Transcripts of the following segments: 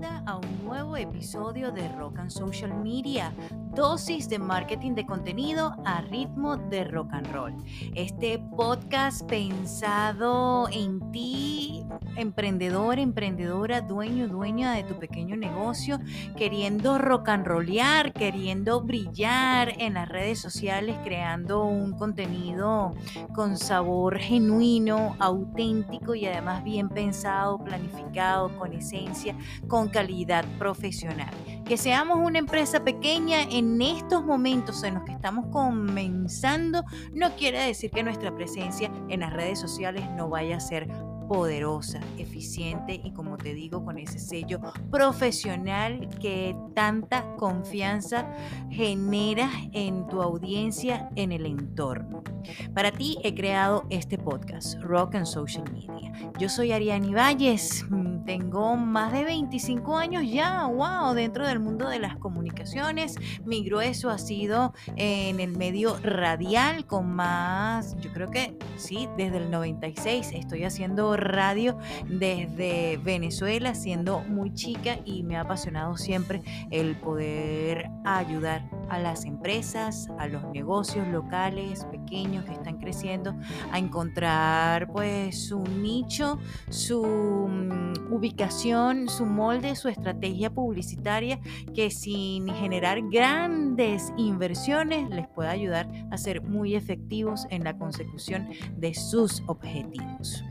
bienvenida a un nuevo episodio de Rock and Social Media, dosis de marketing de contenido a ritmo de rock and roll. Este podcast pensado en ti, emprendedor, emprendedora, dueño, dueña de tu pequeño negocio, queriendo rock and rollear, queriendo brillar en las redes sociales, creando un contenido con sabor genuino, auténtico y además bien pensado, planificado, con esencia, con calidad profesional. Que seamos una empresa pequeña en estos momentos en los que estamos comenzando no quiere decir que nuestra presencia en las redes sociales no vaya a ser poderosa, eficiente y como te digo con ese sello profesional que tanta confianza genera en tu audiencia, en el entorno. Para ti he creado este podcast, Rock and Social Media. Yo soy Ariani Valles, mm, tengo más de 25 años ya, wow, dentro del mundo de las comunicaciones. Mi grueso ha sido en el medio radial con más, yo creo que sí, desde el 96 estoy haciendo radio desde Venezuela, siendo muy chica y me ha apasionado siempre el poder ayudar a las empresas, a los negocios locales, pequeños que están creciendo, a encontrar pues su nicho, su mm, ubicación, su molde, su estrategia publicitaria que sin generar grandes inversiones les pueda ayudar a ser muy efectivos en la consecución de sus objetivos.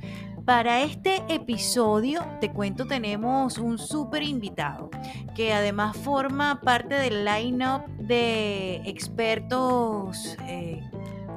Para este episodio, te cuento, tenemos un súper invitado que además forma parte del line-up de expertos eh,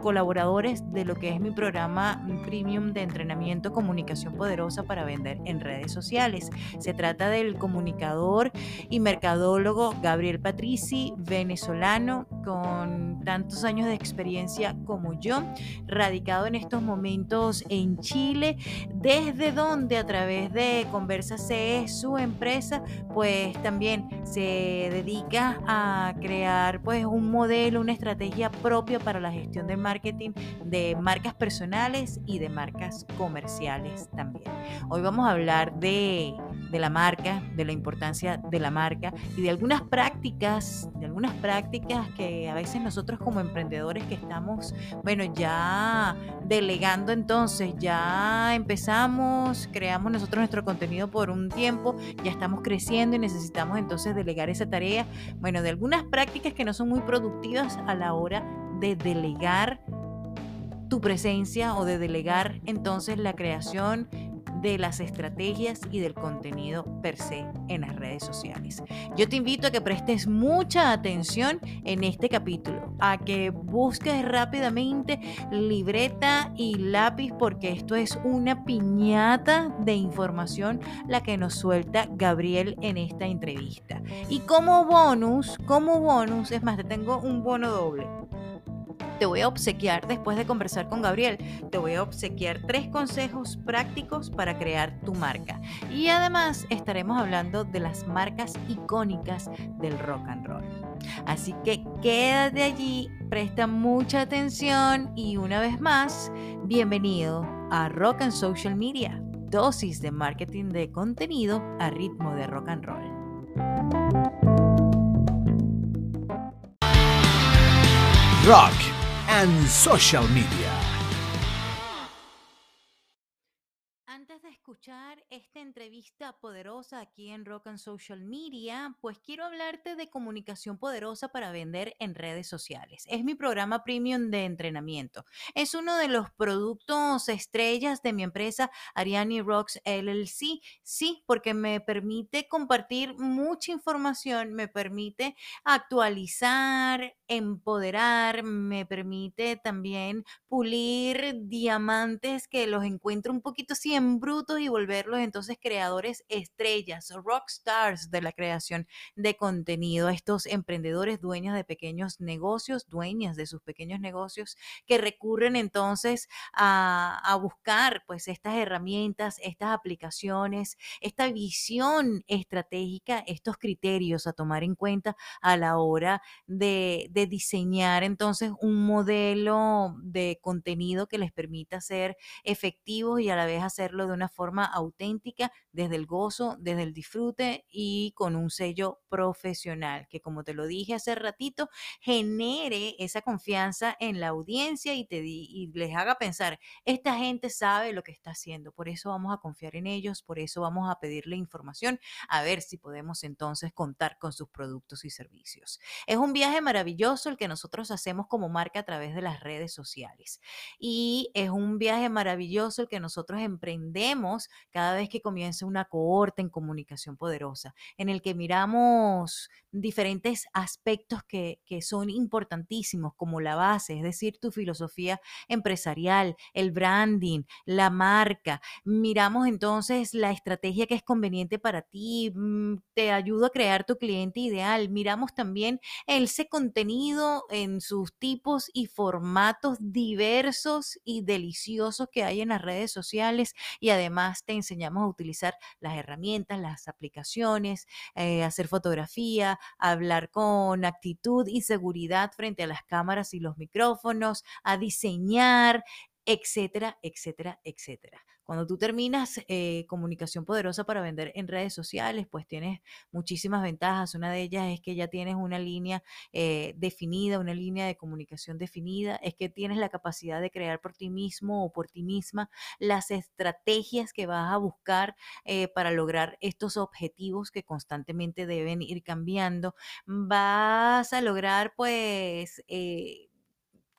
colaboradores de lo que es mi programa premium de entrenamiento Comunicación Poderosa para vender en redes sociales. Se trata del comunicador y mercadólogo Gabriel Patrici, venezolano con tantos años de experiencia como yo, radicado en estos momentos en Chile, desde donde a través de Conversa CE, su empresa, pues también se dedica a crear pues un modelo, una estrategia propia para la gestión del marketing de marcas personales y de marcas comerciales también. Hoy vamos a hablar de, de la marca, de la importancia de la marca y de algunas prácticas, de algunas prácticas que a veces nosotros como emprendedores que estamos, bueno, ya delegando entonces, ya empezamos, creamos nosotros nuestro contenido por un tiempo, ya estamos creciendo y necesitamos entonces delegar esa tarea, bueno, de algunas prácticas que no son muy productivas a la hora de delegar tu presencia o de delegar entonces la creación de las estrategias y del contenido per se en las redes sociales. Yo te invito a que prestes mucha atención en este capítulo, a que busques rápidamente libreta y lápiz porque esto es una piñata de información la que nos suelta Gabriel en esta entrevista. Y como bonus, como bonus, es más, te tengo un bono doble te voy a obsequiar, después de conversar con Gabriel, te voy a obsequiar tres consejos prácticos para crear tu marca. Y además estaremos hablando de las marcas icónicas del rock and roll. Así que quédate allí, presta mucha atención y una vez más, bienvenido a Rock and Social Media, dosis de marketing de contenido a ritmo de rock and roll. Rock and social media. Esta entrevista poderosa aquí en Rock and Social Media, pues quiero hablarte de comunicación poderosa para vender en redes sociales. Es mi programa premium de entrenamiento. Es uno de los productos estrellas de mi empresa Ariani Rocks LLC. Sí, porque me permite compartir mucha información, me permite actualizar, empoderar, me permite también pulir diamantes que los encuentro un poquito así en brutos y volverlos entonces creadores estrellas, rock stars de la creación de contenido, estos emprendedores dueños de pequeños negocios, dueñas de sus pequeños negocios que recurren entonces a, a buscar pues estas herramientas, estas aplicaciones, esta visión estratégica, estos criterios a tomar en cuenta a la hora de, de diseñar entonces un modelo de contenido que les permita ser efectivos y a la vez hacerlo de una forma auténtica desde el gozo, desde el disfrute y con un sello profesional que, como te lo dije hace ratito, genere esa confianza en la audiencia y, te y les haga pensar, esta gente sabe lo que está haciendo, por eso vamos a confiar en ellos, por eso vamos a pedirle información, a ver si podemos entonces contar con sus productos y servicios. Es un viaje maravilloso el que nosotros hacemos como marca a través de las redes sociales y es un viaje maravilloso el que nosotros emprendemos cada vez que comienza una cohorte en comunicación poderosa, en el que miramos diferentes aspectos que, que son importantísimos, como la base, es decir, tu filosofía empresarial, el branding, la marca. Miramos entonces la estrategia que es conveniente para ti, mm, te ayuda a crear tu cliente ideal. Miramos también ese contenido en sus tipos y formatos diversos y deliciosos que hay en las redes sociales y además te enseñamos a utilizar las herramientas, las aplicaciones, eh, hacer fotografía, hablar con actitud y seguridad frente a las cámaras y los micrófonos, a diseñar, etcétera, etcétera, etcétera. Cuando tú terminas eh, comunicación poderosa para vender en redes sociales, pues tienes muchísimas ventajas. Una de ellas es que ya tienes una línea eh, definida, una línea de comunicación definida, es que tienes la capacidad de crear por ti mismo o por ti misma las estrategias que vas a buscar eh, para lograr estos objetivos que constantemente deben ir cambiando. Vas a lograr pues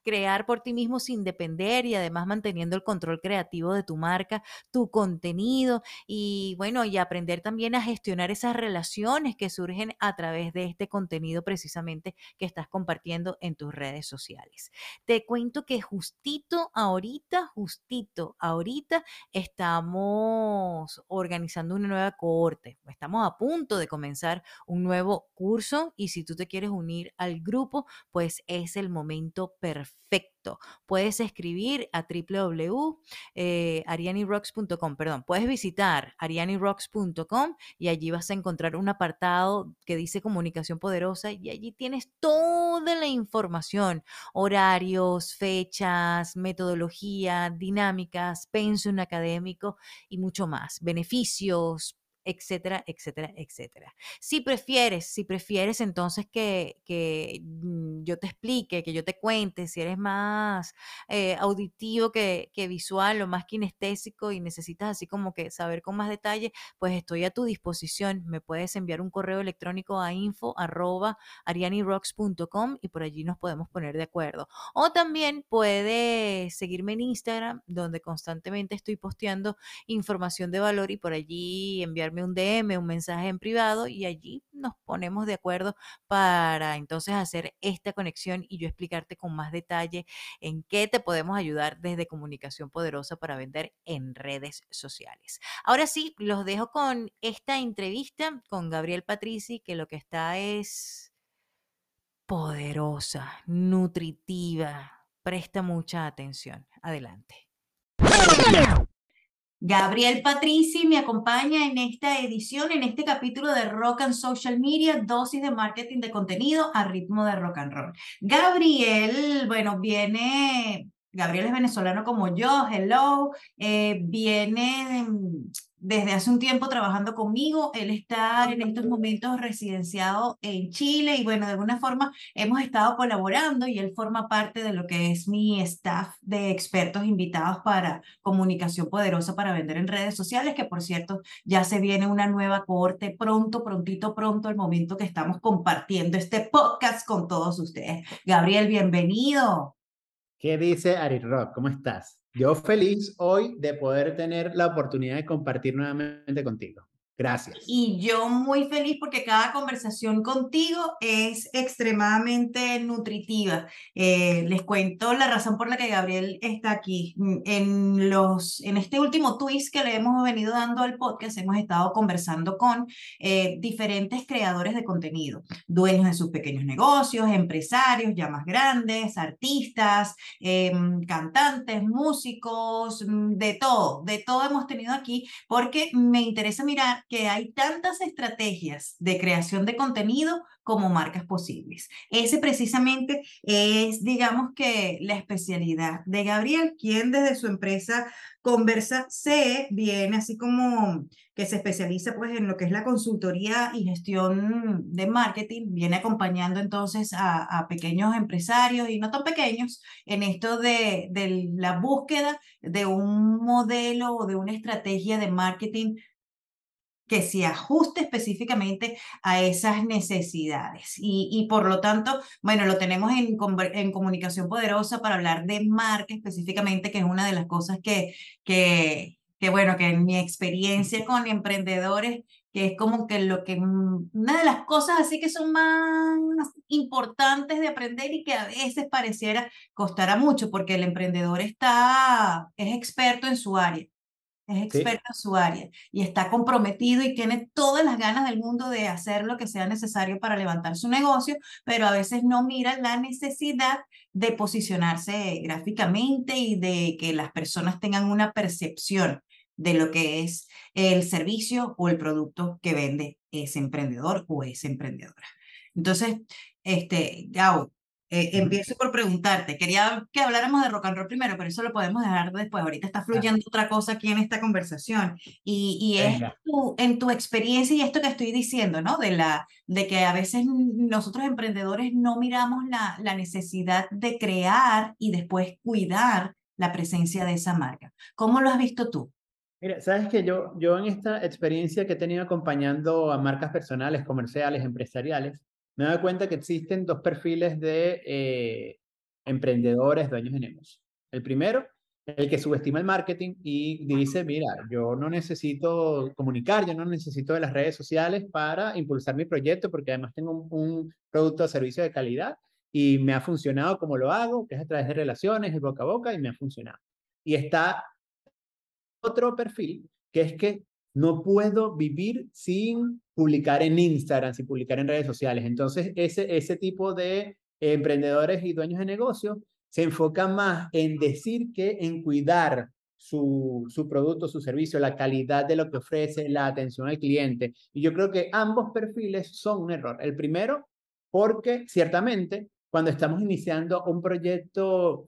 crear por ti mismo sin depender y además manteniendo el control creativo de tu marca, tu contenido y bueno, y aprender también a gestionar esas relaciones que surgen a través de este contenido precisamente que estás compartiendo en tus redes sociales. Te cuento que justito ahorita, justito ahorita estamos organizando una nueva cohorte. Estamos a punto de comenzar un nuevo curso y si tú te quieres unir al grupo, pues es el momento perfecto perfecto. Puedes escribir a www.arianirocks.com, perdón, puedes visitar arianirocks.com y allí vas a encontrar un apartado que dice comunicación poderosa y allí tienes toda la información, horarios, fechas, metodología, dinámicas, pensum académico y mucho más, beneficios, etcétera, etcétera, etcétera. Si prefieres, si prefieres entonces que, que mm, yo te explique, que yo te cuente, si eres más eh, auditivo que, que, visual o más kinestésico y necesitas así como que saber con más detalle, pues estoy a tu disposición. Me puedes enviar un correo electrónico a info arroba arianirocks.com y por allí nos podemos poner de acuerdo. O también puedes seguirme en Instagram, donde constantemente estoy posteando información de valor y por allí enviar un DM, un mensaje en privado y allí nos ponemos de acuerdo para entonces hacer esta conexión y yo explicarte con más detalle en qué te podemos ayudar desde comunicación poderosa para vender en redes sociales. Ahora sí, los dejo con esta entrevista con Gabriel Patrici, que lo que está es poderosa, nutritiva. Presta mucha atención. Adelante. Gabriel Patrici me acompaña en esta edición, en este capítulo de Rock and Social Media, dosis de marketing de contenido a ritmo de rock and roll. Gabriel, bueno, viene, Gabriel es venezolano como yo, hello, eh, viene desde hace un tiempo trabajando conmigo. Él está en estos momentos residenciado en Chile y bueno, de alguna forma hemos estado colaborando y él forma parte de lo que es mi staff de expertos invitados para comunicación poderosa para vender en redes sociales, que por cierto ya se viene una nueva cohorte pronto, prontito, pronto, el momento que estamos compartiendo este podcast con todos ustedes. Gabriel, bienvenido. ¿Qué dice Ari Rock? ¿Cómo estás? Yo feliz hoy de poder tener la oportunidad de compartir nuevamente contigo. Gracias. Y yo muy feliz porque cada conversación contigo es extremadamente nutritiva. Eh, les cuento la razón por la que Gabriel está aquí. Mm, en, los, en este último twist que le hemos venido dando al podcast, hemos estado conversando con eh, diferentes creadores de contenido, dueños de sus pequeños negocios, empresarios ya más grandes, artistas, em, cantantes, músicos, mm, de todo, de todo hemos tenido aquí porque me interesa mirar que hay tantas estrategias de creación de contenido como marcas posibles. Ese precisamente es, digamos que, la especialidad de Gabriel, quien desde su empresa Conversa C viene así como que se especializa pues en lo que es la consultoría y gestión de marketing, viene acompañando entonces a, a pequeños empresarios y no tan pequeños en esto de, de la búsqueda de un modelo o de una estrategia de marketing que se ajuste específicamente a esas necesidades. Y, y por lo tanto, bueno, lo tenemos en, en, comunicación poderosa para hablar de marca específicamente, que es una de las cosas que, que, que, bueno, que en mi experiencia con emprendedores, que es como que lo que, mm, una de las cosas así que son más importantes de aprender y que a veces pareciera costará mucho, porque el emprendedor está, es experto en su área es experto en su área y está comprometido y tiene todas las ganas del mundo de hacer lo que sea necesario para levantar su negocio, pero a veces no mira la necesidad de posicionarse gráficamente y de que las personas tengan una percepción de lo que es el servicio o el producto que vende ese emprendedor o esa emprendedora. Entonces, este, Gao, eh, empiezo por preguntarte, quería que habláramos de rock and roll primero, pero eso lo podemos dejar después. Ahorita está fluyendo otra cosa aquí en esta conversación. Y, y es tu, en tu experiencia y esto que estoy diciendo, ¿no? De, la, de que a veces nosotros emprendedores no miramos la, la necesidad de crear y después cuidar la presencia de esa marca. ¿Cómo lo has visto tú? Mira, sabes que yo, yo en esta experiencia que he tenido acompañando a marcas personales, comerciales, empresariales, me doy cuenta que existen dos perfiles de eh, emprendedores, dueños de negocio. El primero, el que subestima el marketing y dice, mira, yo no necesito comunicar, yo no necesito de las redes sociales para impulsar mi proyecto porque además tengo un, un producto o servicio de calidad y me ha funcionado como lo hago, que es a través de relaciones, de boca a boca, y me ha funcionado. Y está otro perfil, que es que no puedo vivir sin publicar en Instagram, sin publicar en redes sociales. Entonces, ese, ese tipo de emprendedores y dueños de negocios se enfocan más en decir que en cuidar su, su producto, su servicio, la calidad de lo que ofrece, la atención al cliente. Y yo creo que ambos perfiles son un error. El primero, porque ciertamente cuando estamos iniciando un proyecto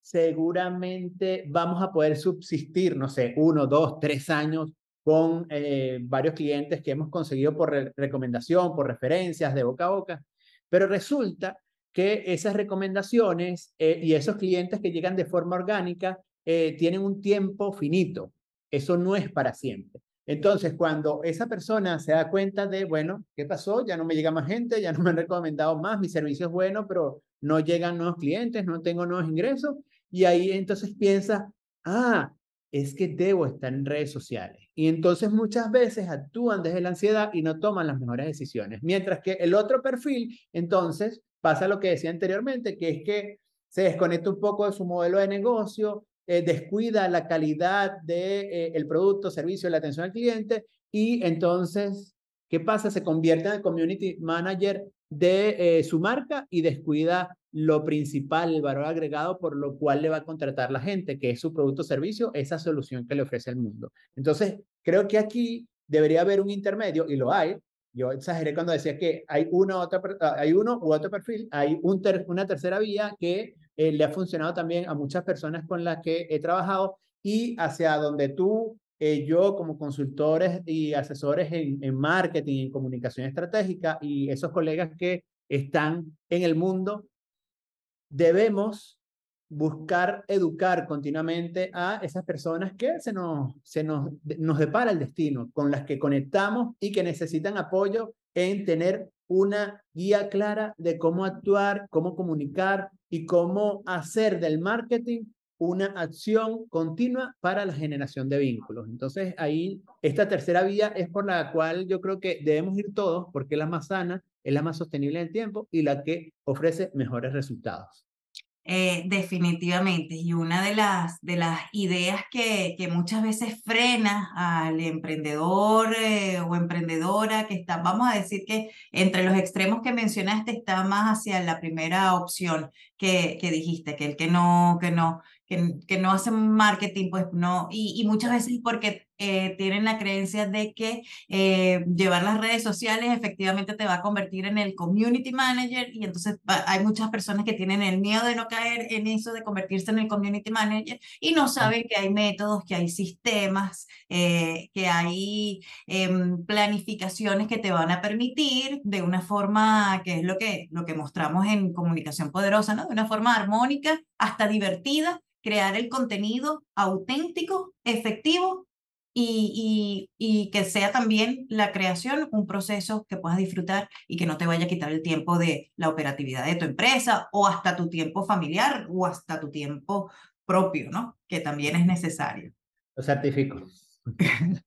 seguramente vamos a poder subsistir, no sé, uno, dos, tres años con eh, varios clientes que hemos conseguido por recomendación, por referencias de boca a boca, pero resulta que esas recomendaciones eh, y esos clientes que llegan de forma orgánica eh, tienen un tiempo finito. Eso no es para siempre. Entonces, cuando esa persona se da cuenta de, bueno, ¿qué pasó? Ya no me llega más gente, ya no me han recomendado más, mi servicio es bueno, pero no llegan nuevos clientes, no tengo nuevos ingresos, y ahí entonces piensa, ah, es que debo estar en redes sociales. Y entonces muchas veces actúan desde la ansiedad y no toman las mejores decisiones. Mientras que el otro perfil, entonces, pasa lo que decía anteriormente, que es que se desconecta un poco de su modelo de negocio, eh, descuida la calidad del de, eh, producto, servicio, la atención al cliente y entonces, ¿qué pasa? Se convierte en community manager de eh, su marca y descuida lo principal, el valor agregado por lo cual le va a contratar la gente, que es su producto o servicio, esa solución que le ofrece el mundo. Entonces, creo que aquí debería haber un intermedio, y lo hay. Yo exageré cuando decía que hay, una otra, ah, hay uno u otro perfil, hay un una tercera vía que eh, le ha funcionado también a muchas personas con las que he trabajado y hacia donde tú, eh, yo como consultores y asesores en, en marketing, en comunicación estratégica y esos colegas que están en el mundo debemos buscar educar continuamente a esas personas que se nos, se nos, nos depara el destino, con las que conectamos y que necesitan apoyo en tener una guía clara de cómo actuar, cómo comunicar y cómo hacer del marketing una acción continua para la generación de vínculos. Entonces, ahí, esta tercera vía es por la cual yo creo que debemos ir todos, porque es la más sana, es la más sostenible en el tiempo y la que ofrece mejores resultados. Eh, definitivamente. Y una de las, de las ideas que, que muchas veces frena al emprendedor eh, o emprendedora que está, vamos a decir que entre los extremos que mencionaste está más hacia la primera opción que, que dijiste, que el que no, que no, que, no hace marketing, pues no, y, y muchas veces porque eh, tienen la creencia de que eh, llevar las redes sociales efectivamente te va a convertir en el community manager y entonces hay muchas personas que tienen el miedo de no caer en eso de convertirse en el community manager y no saben que hay métodos, que hay sistemas, eh, que hay em, planificaciones que te van a permitir de una forma que es lo que, lo que mostramos en Comunicación Poderosa, ¿no? De una forma armónica, hasta divertida, crear el contenido auténtico, efectivo y, y, que sea también la creación un proceso que puedas disfrutar y que no te vaya a quitar el tiempo de la operatividad de tu empresa o hasta tu tiempo familiar o hasta tu tiempo propio, ¿no? Que también es necesario. Lo certifico.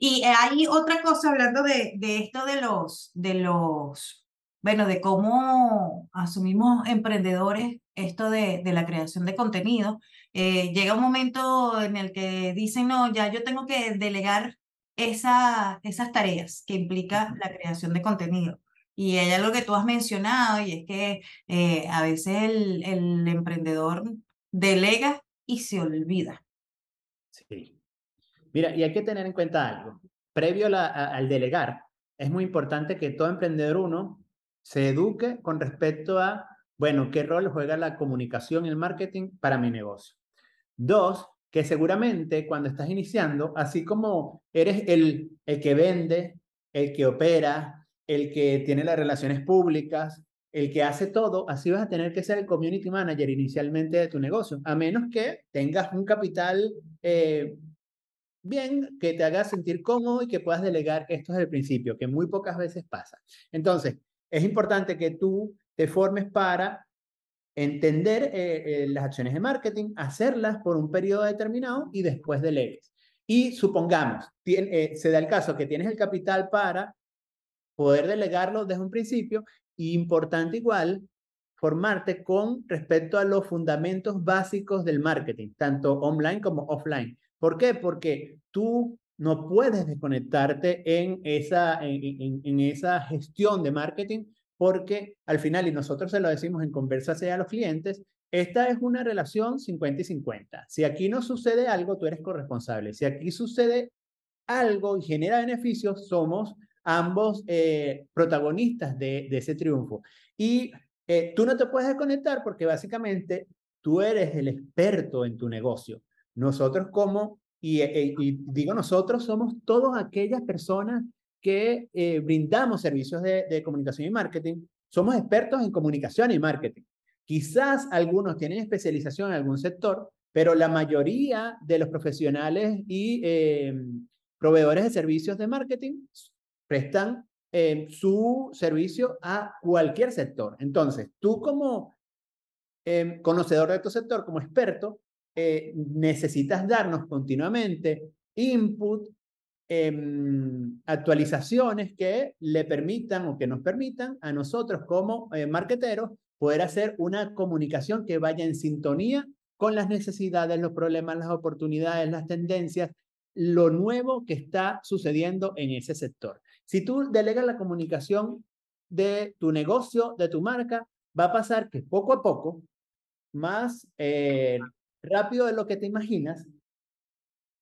y hay otra cosa hablando de, de esto de los, de los, bueno, de cómo asumimos emprendedores esto de, de la creación de contenido. Eh, llega un momento en el que dicen, no, ya yo tengo que delegar esa, esas tareas que implica la creación de contenido. Y hay algo que tú has mencionado y es que eh, a veces el, el emprendedor delega y se olvida. Sí. Mira, y hay que tener en cuenta algo. Previo al delegar, es muy importante que todo emprendedor uno se eduque con respecto a, bueno, qué rol juega la comunicación y el marketing para mi negocio. Dos, que seguramente cuando estás iniciando, así como eres el, el que vende, el que opera, el que tiene las relaciones públicas, el que hace todo, así vas a tener que ser el community manager inicialmente de tu negocio, a menos que tengas un capital eh, bien, que te haga sentir cómodo y que puedas delegar esto desde el principio, que muy pocas veces pasa. Entonces, es importante que tú te formes para entender eh, eh, las acciones de marketing, hacerlas por un periodo determinado y después delegues. Y supongamos, tiene, se da el caso que tienes el capital para poder delegarlo desde un principio y importante igual formarte con respecto a los fundamentos básicos del marketing, tanto online como offline. ¿Por qué? Porque tú no puedes desconectarte en esa, en, en, esa gestión de marketing porque al final, y nosotros se lo decimos en conversas a los clientes, esta es una relación 50 y 50. Si aquí no sucede algo, tú eres corresponsable. Si aquí sucede algo y genera beneficios, somos ambos eh, protagonistas de, ese triunfo. Y eh, tú no te puedes desconectar porque básicamente tú eres el experto en tu negocio. Nosotros como, y, eh, y digo nosotros, somos todas aquellas personas que brindamos servicios de, comunicación y marketing. Somos expertos en comunicación y marketing. Quizás algunos tienen especialización en algún sector, pero la mayoría de los profesionales y proveedores de servicios de marketing prestan eh, su servicio a cualquier sector. Entonces, tú como eh, conocedor de tu sector, como experto, eh, necesitas darnos continuamente input, em, actualizaciones que le permitan o que nos permitan a nosotros como marketeros poder hacer una comunicación que vaya en sintonía con las necesidades, los problemas, las oportunidades, las tendencias, lo nuevo que está sucediendo en ese sector. Si tú delegas la comunicación de tu negocio, de tu marca, va a pasar que poco a poco, más eh, rápido de lo que te imaginas,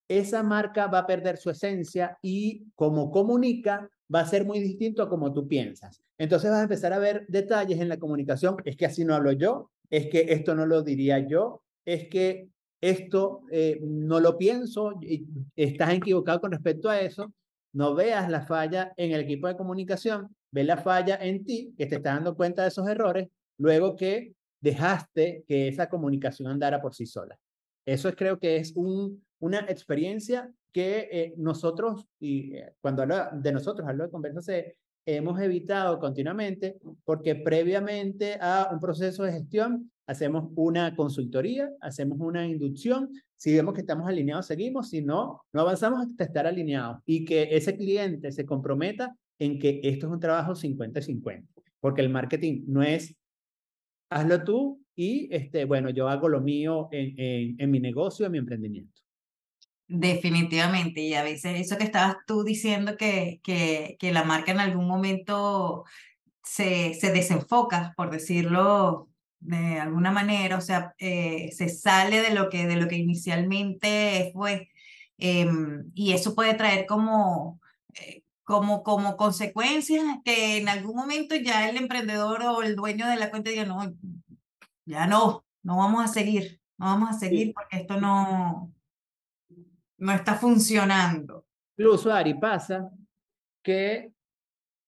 esa marca va a perder su esencia y como comunica va a ser muy distinto a como tú piensas. Entonces vas a empezar a ver detalles en la comunicación. Es que así no hablo yo, es que esto no lo diría yo, es que esto eh, no lo pienso, y estás equivocado con respecto a eso no veas la falla en el equipo de comunicación, ve la falla en ti, que te está dando cuenta de esos errores, luego que dejaste que esa comunicación andara por sí sola. Eso es, creo que es un, una experiencia que eh, nosotros, y eh, cuando hablo de nosotros, hablo de conversas, hemos evitado continuamente, porque previamente a un proceso de gestión hacemos una consultoría, hacemos una inducción, si vemos que estamos alineados, seguimos, si no, no avanzamos hasta estar alineados y que ese cliente se comprometa en que esto es un trabajo 50-50, porque el marketing no es hazlo tú y este, bueno, yo hago lo mío en, en, en mi negocio, en mi emprendimiento. Definitivamente, y a veces eso que estabas tú diciendo que, que, que la marca en algún momento se, se desenfoca, por decirlo de alguna manera, o sea, eh, se sale de lo que, de lo que inicialmente fue. Em, y eso puede traer como, eh, como, como consecuencia que en algún momento ya el emprendedor o el dueño de la cuenta diga, no, ya no, no vamos a seguir, no vamos a seguir porque esto no, no está funcionando. Incluso, Ari, pasa que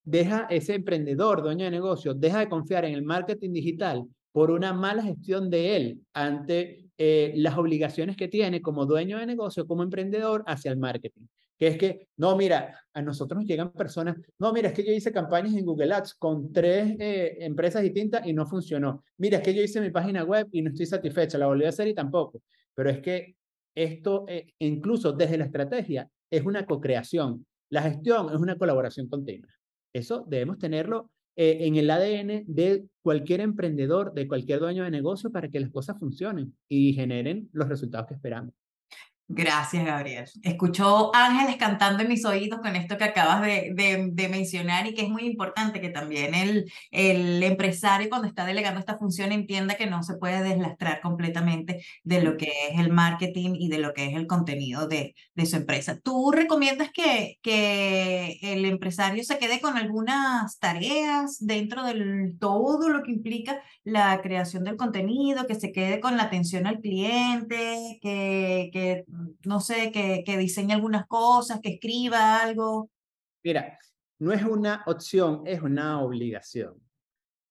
deja ese emprendedor, dueño de negocio, deja de confiar en el marketing digital por una mala gestión de él ante eh, las obligaciones que tiene como dueño de negocio, como emprendedor hacia el marketing. Que es que, no, mira, a nosotros nos llegan personas, no, mira, es que yo hice campañas en Google Ads con tres eh, empresas distintas y no funcionó. Mira, es que yo hice mi página web y no estoy satisfecha, la volví a hacer y tampoco. Pero es que esto, eh, incluso desde la estrategia, es una co-creación. La gestión es una colaboración continua. Eso debemos tenerlo eh, en el ADN de cualquier emprendedor, de cualquier dueño de negocio para que las cosas funcionen y generen los resultados que esperamos. Gracias, Gabriel. Escuchó Ángeles cantando en mis oídos con esto que acabas de, de, mencionar y que es muy importante que también el, el, empresario cuando está delegando esta función entienda que no se puede deslastrar completamente de lo que es el marketing y de lo que es el contenido de, de su empresa. ¿Tú recomiendas que, que el empresario se quede con algunas tareas dentro de todo lo que implica la creación del contenido, que se quede con la atención al cliente, que, que no sé, que, que diseñe algunas cosas, que escriba algo? Mira, no es una opción, es una obligación.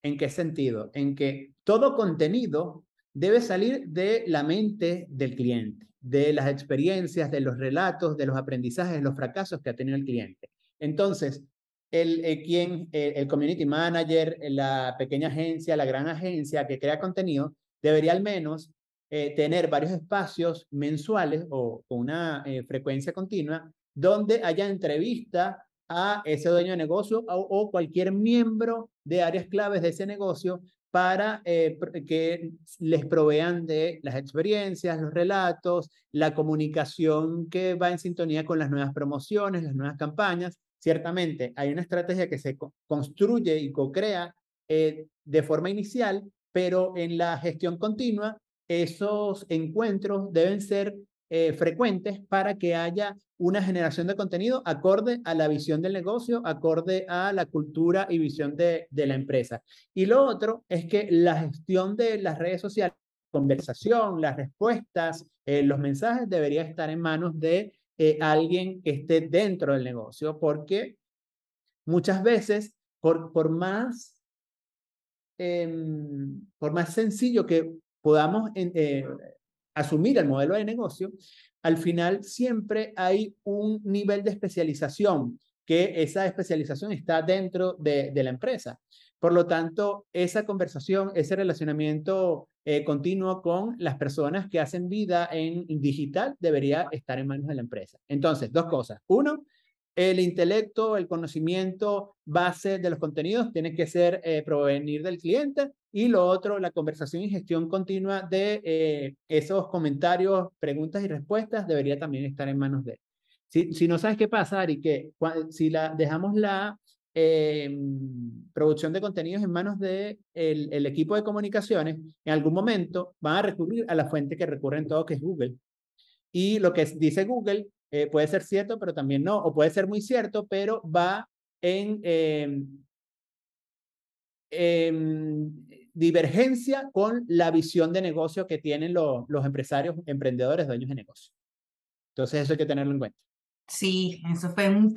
¿En qué sentido? En que todo contenido debe salir de la mente del cliente, de las experiencias, de los relatos, de los aprendizajes, de los fracasos que ha tenido el cliente. Entonces, el, el quien, el community manager, la pequeña agencia, la gran agencia que crea contenido, debería al menos eh, tener varios espacios mensuales o con una eh, frecuencia continua donde haya entrevista a ese dueño de negocio o, cualquier miembro de áreas claves de ese negocio para eh, que les provean de las experiencias, los relatos, la comunicación que va en sintonía con las nuevas promociones, las nuevas campañas. Ciertamente hay una estrategia que se construye y co-crea de forma inicial, pero en la gestión continua esos encuentros deben ser eh, frecuentes para que haya una generación de contenido acorde a la visión del negocio, acorde a la cultura y visión de, de la empresa. Y lo otro es que la gestión de las redes sociales, conversación, las respuestas, eh, los mensajes debería estar en manos de eh, alguien que esté dentro del negocio, porque muchas veces, por, por más em, por más sencillo que podamos eh, asumir el modelo de negocio, al final siempre hay un nivel de especialización, que esa especialización está dentro de, la empresa. Por lo tanto, esa conversación, ese relacionamiento eh, continuo con las personas que hacen vida en digital debería estar en manos de la empresa. Entonces, dos cosas. Uno, el intelecto, el conocimiento base de los contenidos tiene que ser eh, provenir del cliente y lo otro, la conversación y gestión continua de eh, esos comentarios, preguntas y respuestas debería también estar en manos de él. Si, si no sabes qué pasa, Ari, que si la, dejamos la em, producción de contenidos en manos del de equipo de comunicaciones, en algún momento van a recurrir a la fuente que recurren todo, que es Google. Y lo que dice Google eh, puede ser cierto, pero también no, o puede ser muy cierto, pero va en, em, divergencia con la visión de negocio que tienen los, empresarios, emprendedores, dueños de negocio. Entonces eso hay que tenerlo en cuenta. Sí, eso fue un,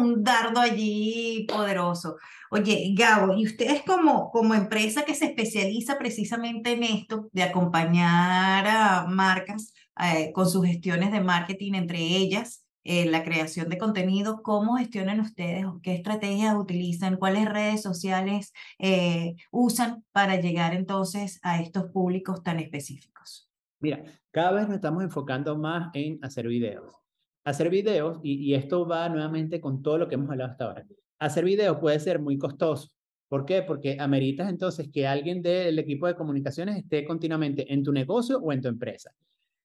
un dardo allí poderoso. Oye, Gabo, y ustedes como, como empresa que se especializa precisamente en esto, de acompañar a marcas eh, con sus gestiones de marketing, entre ellas eh, la creación de contenido, ¿cómo gestionan ustedes? ¿Qué estrategias utilizan? ¿Cuáles redes sociales eh, usan para llegar entonces a estos públicos tan específicos? Mira, cada vez nos estamos enfocando más en hacer videos. Hacer videos, y, esto va nuevamente con todo lo que hemos hablado hasta ahora, hacer videos puede ser muy costoso. ¿Por qué? Porque ameritas entonces que alguien del equipo de comunicaciones esté continuamente en tu negocio o en tu empresa.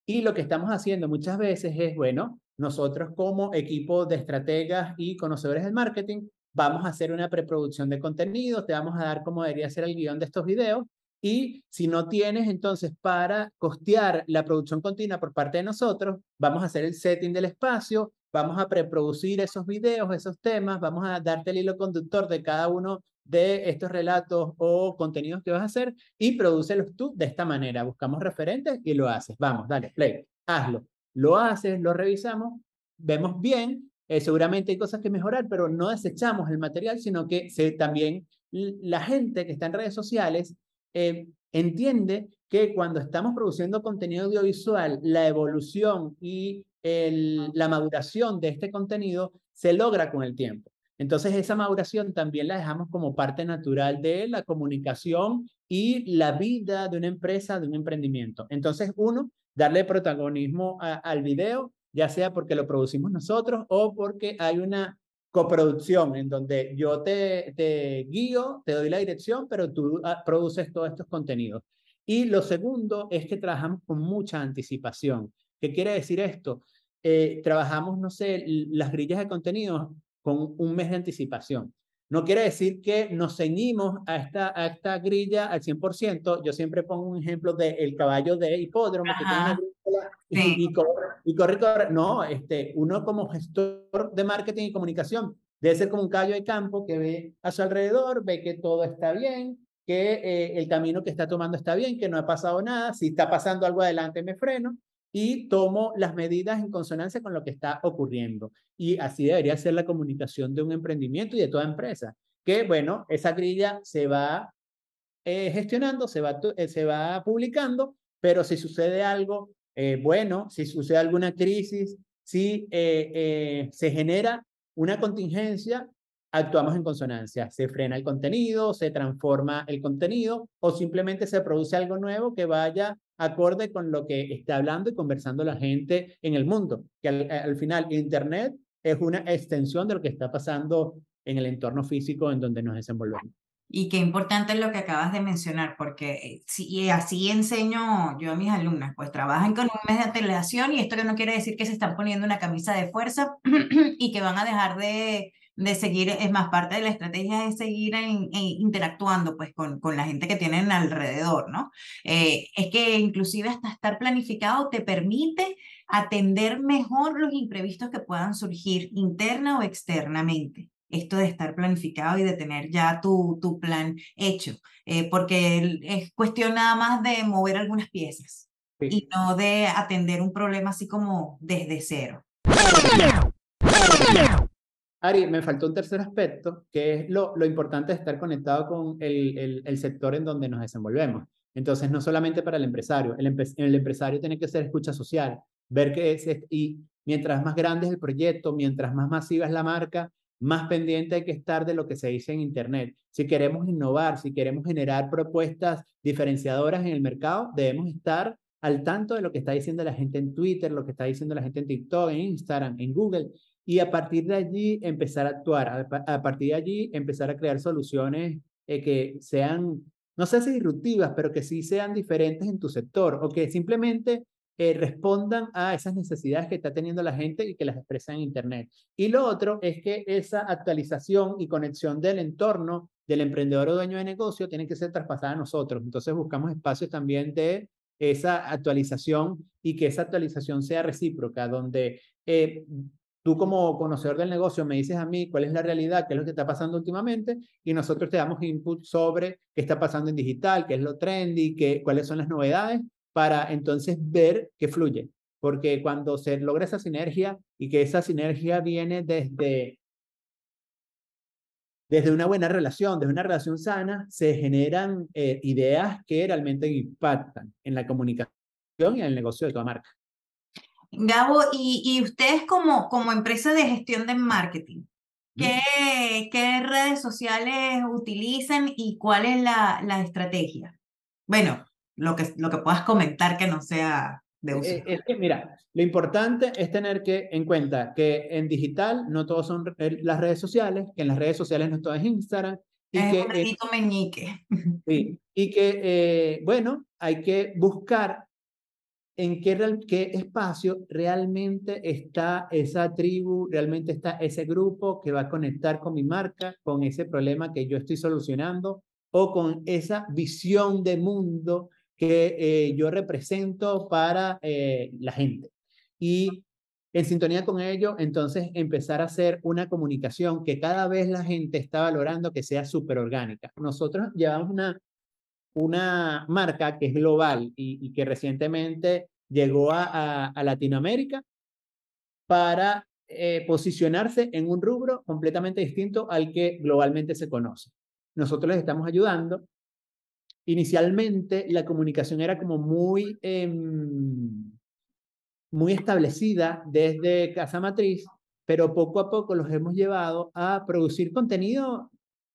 Y lo que estamos haciendo muchas veces es, bueno, nosotros como equipo de estrategas y conocedores del marketing, vamos a hacer una preproducción de contenidos, te vamos a dar cómo debería ser el guion de estos videos Y si no tienes, entonces, para costear la producción continua por parte de nosotros, vamos a hacer el setting del espacio, vamos a preproducir esos videos, esos temas, vamos a darte el hilo conductor de cada uno de estos relatos o contenidos que vas a hacer y prodúcelos tú de esta manera. Buscamos referentes y lo haces. Vamos, dale, play, hazlo. Lo haces, lo revisamos, vemos bien, eh, seguramente hay cosas que mejorar, pero no desechamos el material, sino que se, también la gente que está en redes sociales eh, entiende que cuando estamos produciendo contenido audiovisual, la evolución y el, la maduración de este contenido se logra con el tiempo. Entonces, esa maduración también la dejamos como parte natural de la comunicación y la vida de una empresa, de un emprendimiento. Entonces, uno, darle protagonismo al video, ya sea porque lo producimos nosotros o porque hay una coproducción en donde yo te, te guío, te doy la dirección, pero tú ah, produces todos estos contenidos. Y lo segundo es que trabajamos con mucha anticipación. ¿Qué quiere decir esto? Eh, trabajamos, no sé, las grillas de contenido con un mes de anticipación. No quiere decir que nos ceñimos a esta, a esta grilla al 100%. Yo siempre pongo un ejemplo del el caballo de hipódromo que tiene una grilla y, y, corre, y, corre, corre, No, este, uno como gestor de marketing y comunicación debe ser como un caballo de campo que ve a su alrededor, ve que todo está bien, que eh, el camino que está tomando está bien, que no ha pasado nada. Si está pasando algo adelante, me freno y tomo las medidas en consonancia con lo que está ocurriendo. Y así debería ser la comunicación de un emprendimiento y de toda empresa. Que, bueno, esa grilla se va eh, gestionando, se va, eh, se va publicando, pero si sucede algo eh, bueno, si sucede alguna crisis, si se genera una contingencia, actuamos en consonancia. Se frena el contenido, se transforma el contenido o simplemente se produce algo nuevo que vaya acorde con lo que está hablando y conversando la gente en el mundo. Que al, final Internet es una extensión de lo que está pasando en el entorno físico en donde nos desenvolvemos. Y qué importante es lo que acabas de mencionar, porque eh, así enseño yo a mis alumnas, pues trabajan con un mes de antelación y esto que no quiere decir que se están poniendo una camisa de fuerza y que van a dejar de, de seguir, es más, parte de la estrategia es seguir interactuando pues con, con la gente que tienen alrededor, ¿no? Eh, es que inclusive hasta estar planificado te permite atender mejor los imprevistos que puedan surgir interna o externamente. Esto de estar planificado y de tener ya tu, tu plan hecho, eh, porque es cuestión nada más de mover algunas piezas y no de atender un problema así como desde cero. Ari, me faltó un tercer aspecto, que es lo, lo importante de estar conectado con el, el, el, sector en donde nos desenvolvemos. Entonces, no solamente para el empresario, el, el empresario tiene que ser escucha social, ver qué es, y mientras más grande es el proyecto, mientras más masiva es la marca, más pendiente hay que estar de lo que se dice en Internet. Si queremos innovar, si queremos generar propuestas diferenciadoras en el mercado, debemos estar al tanto de lo que está diciendo la gente en Twitter, lo que está diciendo la gente en TikTok, en Instagram, en Google, y a partir de allí empezar a actuar, a, partir de allí empezar a crear soluciones eh, que sean, no sé si disruptivas, pero que sí sean diferentes en tu sector o que simplemente eh, respondan a esas necesidades que está teniendo la gente y que las expresa en Internet. Y lo otro es que esa actualización y conexión del entorno del emprendedor o dueño de negocio tiene que ser traspasada a nosotros. Entonces buscamos espacios también de esa actualización y que esa actualización sea recíproca, donde eh, Tú como conocedor del negocio me dices a mí cuál es la realidad, qué es lo que está pasando últimamente y nosotros te damos input sobre qué está pasando en digital, qué es lo trendy, qué, cuáles son las novedades para entonces ver qué fluye. Porque cuando se logra esa sinergia y que esa sinergia viene desde, desde una buena relación, desde una relación sana, se generan eh, ideas que realmente impactan en la comunicación y en el negocio de tu marca. Gabo, y, ustedes como, como empresa de gestión de marketing, ¿qué, ¿qué redes sociales utilizan y cuál es la, la estrategia? Bueno, lo que, lo que puedas comentar que no sea de uso. Eh, es que, mira, lo importante es tener que en cuenta que en digital no todos son las redes sociales, que en las redes sociales no todo es Instagram. Y es que, un meñique. Sí, y que, eh, bueno, hay que buscar en qué, qué espacio realmente está esa tribu, realmente está ese grupo que va a conectar con mi marca, con ese problema que yo estoy solucionando o con esa visión de mundo que eh, yo represento para eh, la gente. Y en sintonía con ello, entonces empezar a hacer una comunicación que cada vez la gente está valorando que sea súper orgánica. Nosotros llevamos una, una marca que es global y, que recientemente llegó a, a, Latinoamérica para eh, posicionarse en un rubro completamente distinto al que globalmente se conoce. Nosotros les estamos ayudando. Inicialmente la comunicación era como muy... Em, muy establecida desde Casa Matriz, pero poco a poco los hemos llevado a producir contenido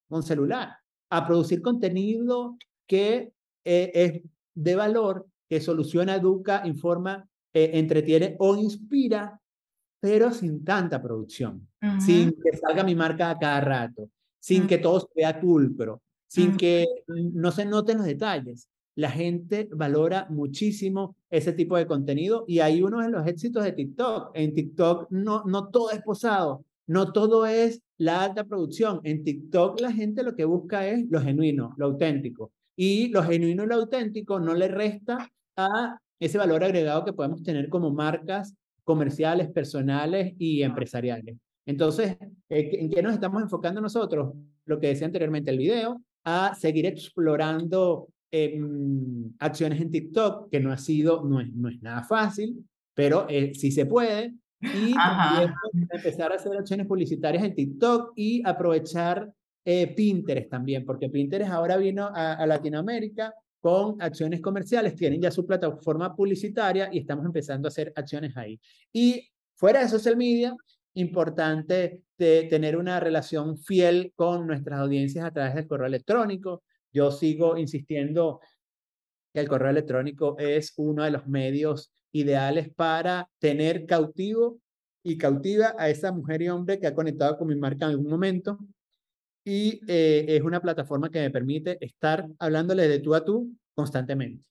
con celular, a producir contenido que eh, es de valor, que soluciona, educa, informa, eh, entretiene o inspira, pero sin tanta producción, sin que salga mi marca a cada rato, sin que todo sea pulcro, sin que no se noten los detalles la gente valora muchísimo ese tipo de contenido y hay uno de los éxitos de TikTok. En TikTok no, no todo es posado, no todo es la alta producción. En TikTok la gente lo que busca es lo genuino, lo auténtico. Y lo genuino y lo auténtico no le resta a ese valor agregado que podemos tener como marcas comerciales, personales y empresariales. Entonces, eh, ¿en qué nos estamos enfocando nosotros? Lo que decía anteriormente el video, a seguir explorando Em, acciones en TikTok, que no ha sido, no es, no es nada fácil, pero eh, sí se puede. Y empezar a hacer acciones publicitarias en TikTok y aprovechar eh, Pinterest también, porque Pinterest ahora vino a, a Latinoamérica con acciones comerciales, tienen ya su plataforma publicitaria y estamos empezando a hacer acciones ahí. Y fuera de social media, importante de tener una relación fiel con nuestras audiencias a través del correo electrónico. Yo sigo insistiendo que el correo electrónico es uno de los medios ideales para tener cautivo y cautiva a esa mujer y hombre que ha conectado con mi marca en algún momento. Y eh, es una plataforma que me permite estar hablándole de tú a tú constantemente.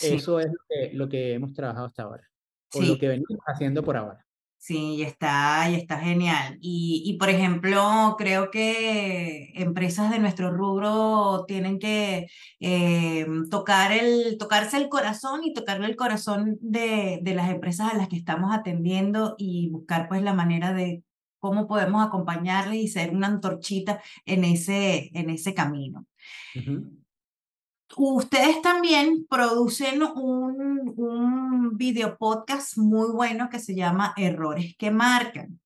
Eso es lo que, hemos trabajado hasta ahora, o lo que venimos haciendo por ahora. Sí, está, y está genial. Y, y, por ejemplo, creo que empresas de nuestro rubro tienen que eh, tocar el, tocarse el corazón y tocarle el corazón de, de las empresas a las que estamos atendiendo y buscar pues la manera de cómo podemos acompañarles y ser una antorchita en ese, en ese camino ustedes también producen un, un video podcast muy bueno que se llama Errores que Marcan.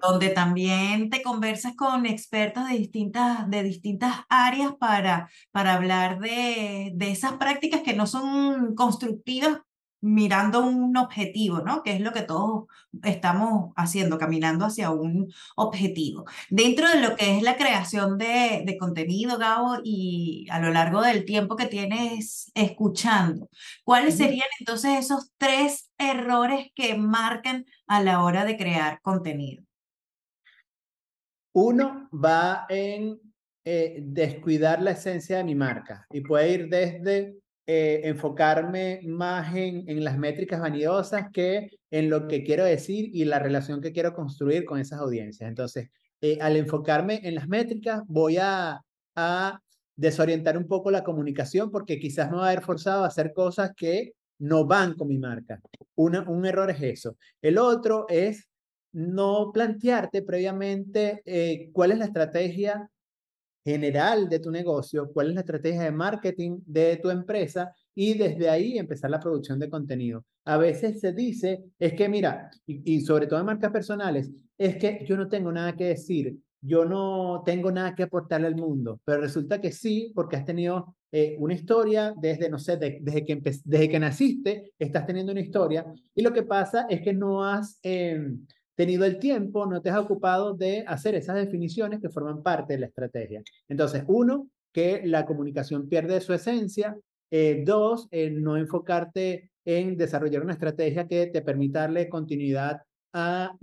donde también te conversas con expertos de distintas, de distintas áreas para, para hablar de, de esas prácticas que no son constructivas mirando un objetivo, ¿no? Que es lo que todos estamos haciendo, caminando hacia un objetivo. Dentro de lo que es la creación de, de contenido, Gabo, y a lo largo del tiempo que tienes escuchando, ¿cuáles serían entonces esos tres errores que marcan a la hora de crear contenido? Uno va en eh, descuidar la esencia de mi marca y puede ir desde eh, enfocarme más en, en las métricas vanidosas que en lo que quiero decir y la relación que quiero construir con esas audiencias. Entonces, eh, al enfocarme en las métricas, voy a, a desorientar un poco la comunicación porque quizás me va a haber forzado a hacer cosas que no van con mi marca. Una, un error es eso. El otro es no plantearte previamente eh, cuál es la estrategia general de tu negocio, cuál es la estrategia de marketing de tu empresa y desde ahí empezar la producción de contenido. A veces se dice, es que mira, y, sobre todo en marcas personales, es que yo no tengo nada que decir, yo no tengo nada que aportarle al mundo, pero resulta que sí, porque has tenido eh, una historia desde, no sé, desde, que desde que naciste, estás teniendo una historia, y lo que pasa es que no has... Em, tenido el tiempo, no te has ocupado de hacer esas definiciones que forman parte de la estrategia. Entonces, uno, que la comunicación pierde su esencia. Eh, dos, no enfocarte en desarrollar una estrategia que te permita darle continuidad a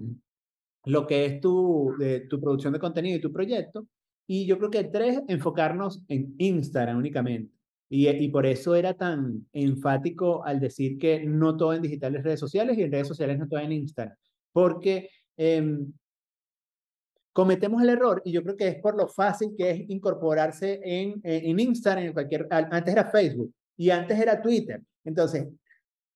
lo que es tu, tu producción de contenido y tu proyecto. Y yo creo que tres, enfocarnos en Instagram únicamente. Y, y, por eso era tan enfático al decir que no todo en digitales redes sociales y en redes sociales no todo en Instagram porque em, cometemos el error, y yo creo que es por lo fácil que es incorporarse en, en Instagram, en cualquier, antes era Facebook y antes era Twitter. Entonces,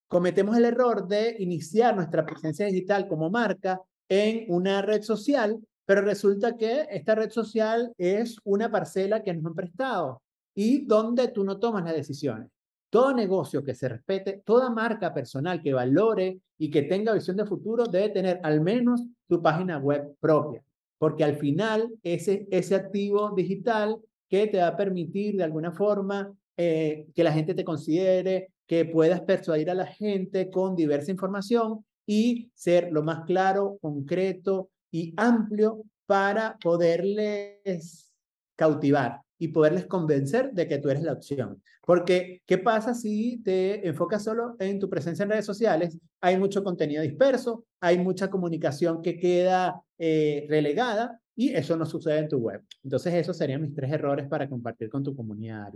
cometemos el error de iniciar nuestra presencia digital como marca en una red social, pero resulta que esta red social es una parcela que nos han prestado y donde tú no tomas las decisiones. Todo negocio que se respete, toda marca personal que valore y que tenga visión de futuro debe tener al menos tu página web propia porque al final ese, ese activo digital que te va a permitir de alguna forma eh, que la gente te considere, que puedas persuadir a la gente con diversa información y ser lo más claro, concreto y amplio para poderles cautivar y poderles convencer de que tú eres la opción. Porque, ¿qué pasa si te enfocas solo en tu presencia en redes sociales? Hay mucho contenido disperso, hay mucha comunicación que queda eh, relegada y eso no sucede en tu web. Entonces, esos serían mis tres errores para compartir con tu comunidad.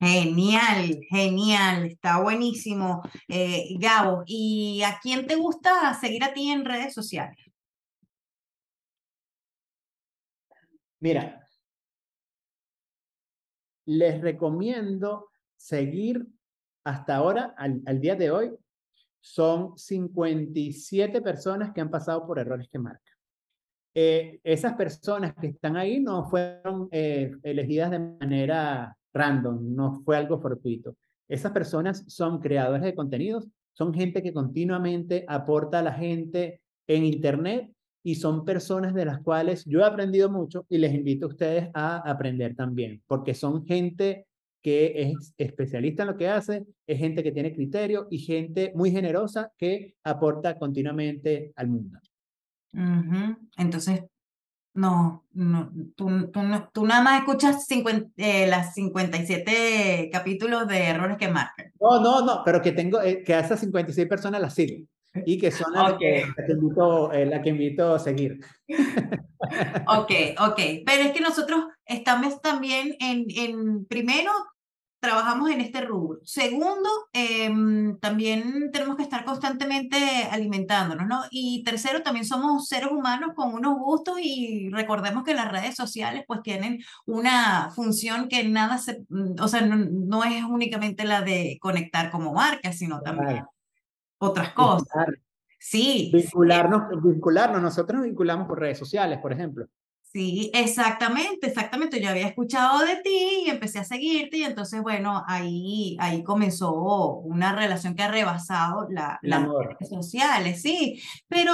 Genial, genial, está buenísimo, eh, Gabo. ¿Y a quién te gusta seguir a ti en redes sociales? Mira, les recomiendo seguir hasta ahora, al, día de hoy, son 57 personas que han pasado por errores que marcan. Eh, esas personas que están ahí no fueron eh, elegidas de manera random, no fue algo fortuito. Esas personas son creadores de contenidos, son gente que continuamente aporta a la gente en Internet y son personas de las cuales yo he aprendido mucho y les invito a ustedes a aprender también, porque son gente que es especialista en lo que hace, es gente que tiene criterio y gente muy generosa que aporta continuamente al mundo. Entonces, no, no, tú, tú, tú nada más escuchas 50, eh, las 57 capítulos de errores que marcan. No, no, no, pero que tengo, eh, que a esas 56 personas las siguen y que son las, que, invito, eh, la que invito a seguir. Ok, ok. Pero es que nosotros estamos también en, en primero, trabajamos en este rubro. Segundo, em, también tenemos que estar constantemente alimentándonos, ¿no? Y tercero, también somos seres humanos con unos gustos y recordemos que las redes sociales pues tienen una función que nada se, o sea, no, no es únicamente la de conectar como marca, sino también otras cosas. Sí. Vincularnos, vincularnos. Nosotros nos vinculamos por redes sociales, por ejemplo. Sí, exactamente, exactamente. Yo había escuchado de ti y empecé a seguirte y entonces, bueno, ahí, ahí comenzó una relación que ha rebasado la, las redes sociales, sí. Pero,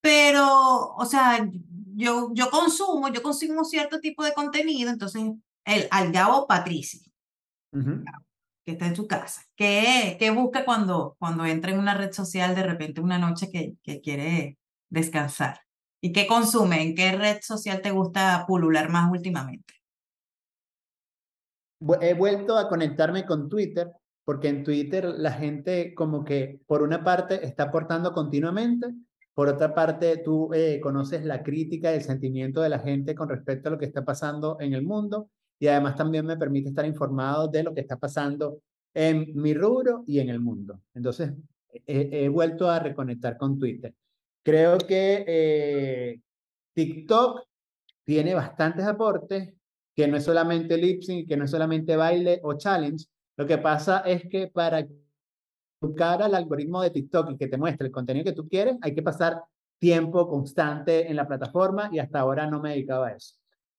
pero, o sea, yo, yo consumo, yo consumo cierto tipo de contenido, entonces, el, al Gabo Patricio que está en su casa, ¿qué, qué busca cuando, cuando entra en una red social de repente una noche que, que quiere descansar? ¿Y qué consume? ¿En qué red social te gusta pulular más últimamente? He vuelto a conectarme con Twitter porque en Twitter la gente como que por una parte está aportando continuamente, por otra parte tú eh, conoces la crítica y el sentimiento de la gente con respecto a lo que está pasando en el mundo y además también me permite estar informado de lo que está pasando en mi rubro y en el mundo. Entonces, he, vuelto a reconectar con Twitter. Creo que eh, TikTok tiene bastantes aportes, que no es solamente lip sync, que no es solamente baile o challenge. Lo que pasa es que para buscar al algoritmo de TikTok y que te muestre el contenido que tú quieres, hay que pasar tiempo constante en la plataforma y hasta ahora no me he dedicado a eso.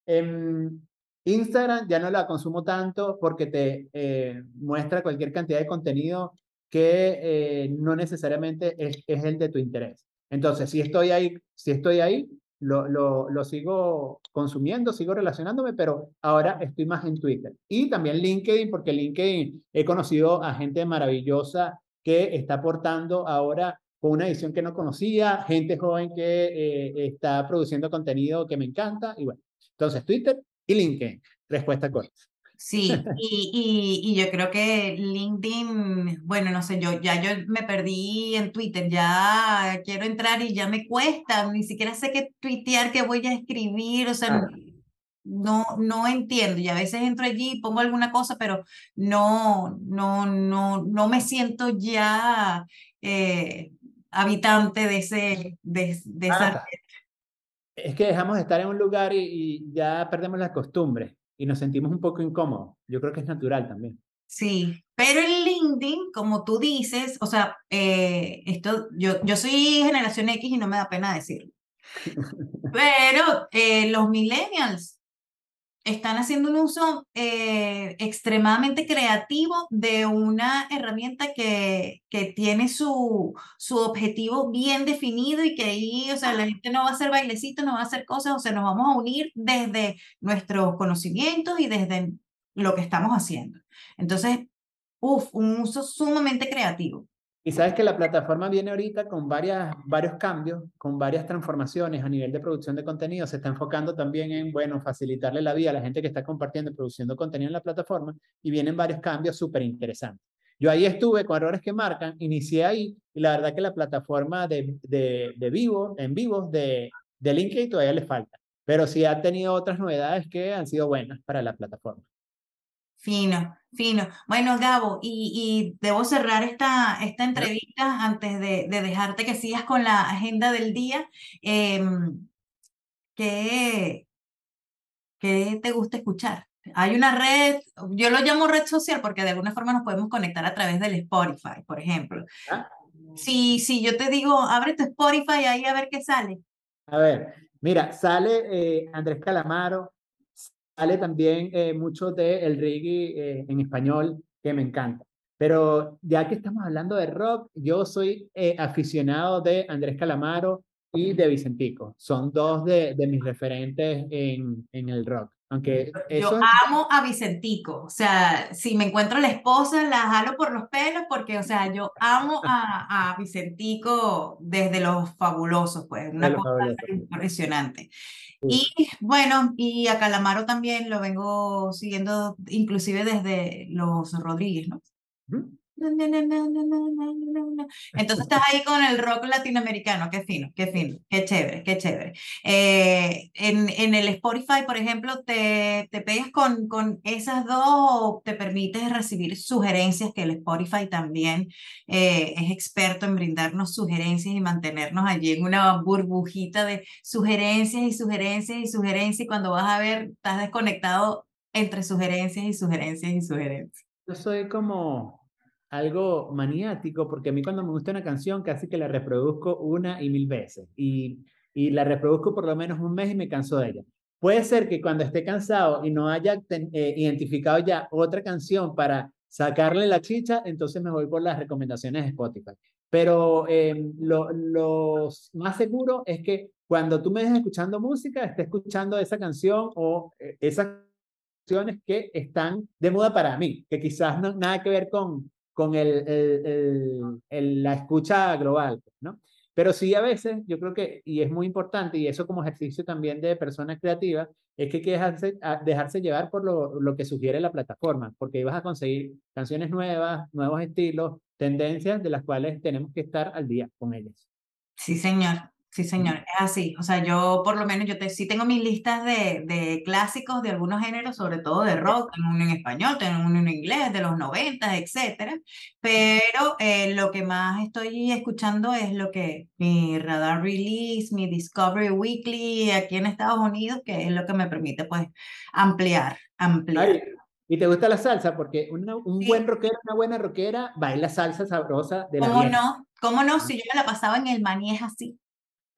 Em, Instagram ya no la consumo tanto porque te eh, muestra cualquier cantidad de contenido que eh, no necesariamente es, el de tu interés. Entonces, si estoy ahí, si estoy ahí, lo, lo, lo, sigo consumiendo, sigo relacionándome, pero ahora estoy más en Twitter. Y también LinkedIn, porque LinkedIn he conocido a gente maravillosa que está aportando ahora con una edición que no conocía, gente joven que eh, está produciendo contenido que me encanta. Y bueno, entonces Twitter y LinkedIn. Respuesta corta. Sí, y, y, y, yo creo que LinkedIn, bueno, no sé, yo ya yo me perdí en Twitter, ya quiero entrar y ya me cuesta, ni siquiera sé qué tuitear, qué voy a escribir, o sea, ah. no, no entiendo. Y a veces entro allí y pongo alguna cosa, pero no, no, no, no me siento ya eh, habitante de ese, de, de esa. Es que dejamos de estar en un lugar y, y ya perdemos la costumbre y nos sentimos un poco incómodos. Yo creo que es natural también. Sí, pero en LinkedIn, como tú dices, o sea, eh, esto, yo, yo soy generación X y no me da pena decirlo, pero eh, los millennials están haciendo un uso eh, extremadamente creativo de una herramienta que, que tiene su, su objetivo bien definido y que ahí, o sea, la gente no va a hacer bailecitos, no va a hacer cosas, o sea, nos vamos a unir desde nuestros conocimientos y desde lo que estamos haciendo. Entonces, uff, un uso sumamente creativo. Y sabes que la plataforma viene ahorita con varias, varios cambios, con varias transformaciones a nivel de producción de contenido. Se está enfocando también en, bueno, facilitarle la vida a la gente que está compartiendo y produciendo contenido en la plataforma y vienen varios cambios súper interesantes. Yo ahí estuve con errores que marcan, inicié ahí y la verdad que la plataforma de, de, vivo, en vivo de, de LinkedIn todavía le falta, pero sí ha tenido otras novedades que han sido buenas para la plataforma. Fino, fino. Bueno, Gabo, y, y debo cerrar esta, esta entrevista antes de, de, dejarte que sigas con la agenda del día. Eh, ¿qué, ¿Qué te gusta escuchar? Hay una red, yo lo llamo red social porque de alguna forma nos podemos conectar a través del Spotify, por ejemplo. ¿Ah? Si, si yo te digo, abre tu Spotify ahí a ver qué sale. A ver, mira, sale eh, Andrés Calamaro, sale también eh, mucho del el reggae eh, en español, que me encanta. Pero ya que estamos hablando de rock, yo soy eh, aficionado de Andrés Calamaro y de Vicentico. Son dos de, de mis referentes en, en el rock. Aunque eso... Yo amo a Vicentico, o sea, si me encuentro la esposa, la jalo por los pelos, porque, o sea, yo amo a, a Vicentico desde los fabulosos, pues, una cosa impresionante. Y bueno, y a Calamaro también lo vengo siguiendo, inclusive desde los Rodríguez, ¿no? Entonces estás ahí con el rock latinoamericano, qué fino, qué fino, qué chévere, qué chévere. Eh, en, en, el Spotify, por ejemplo, te, te pegas con, con esas dos o te permites recibir sugerencias, que el Spotify también eh, es experto en brindarnos sugerencias y mantenernos allí en una burbujita de sugerencias y sugerencias y sugerencias y cuando vas a ver, estás desconectado entre sugerencias y sugerencias y sugerencias. Yo soy como algo maniático, porque a mí cuando me gusta una canción casi que la reproduzco una y mil veces, y, y la reproduzco por lo menos un mes y me canso de ella. Puede ser que cuando esté cansado y no haya eh, identificado ya otra canción para sacarle la chicha, entonces me voy por las recomendaciones de Spotify. Pero eh, lo, lo, más seguro es que cuando tú me dejes escuchando música, esté escuchando esa canción o eh, esas canciones que están de moda para mí, que quizás no nada que ver con, con el, el, el, la escucha global, ¿no? Pero sí a veces, yo creo que, y es muy importante, y eso como ejercicio también de personas creativas, es que hay dejarse, dejarse llevar por lo, lo que sugiere la plataforma, porque vas a conseguir canciones nuevas, nuevos estilos, tendencias de las cuales tenemos que estar al día con ellas. Sí, señor. Sí, señor, es así. O sea, yo por lo menos, yo te, sí tengo mis listas de, de clásicos de algunos géneros, sobre todo de rock, tengo uno en español, tengo uno en inglés, de los 90, etcétera. Pero eh, lo que más estoy escuchando es lo que mi Radar Release, mi Discovery Weekly aquí en Estados Unidos, que es lo que me permite pues ampliar, ampliar. Ay, ¿Y te gusta la salsa? Porque una, un sí. buen rockero, una buena rockera, baila salsa sabrosa de la ¿Cómo no? ¿Cómo no? Si yo me la pasaba en el maníes así.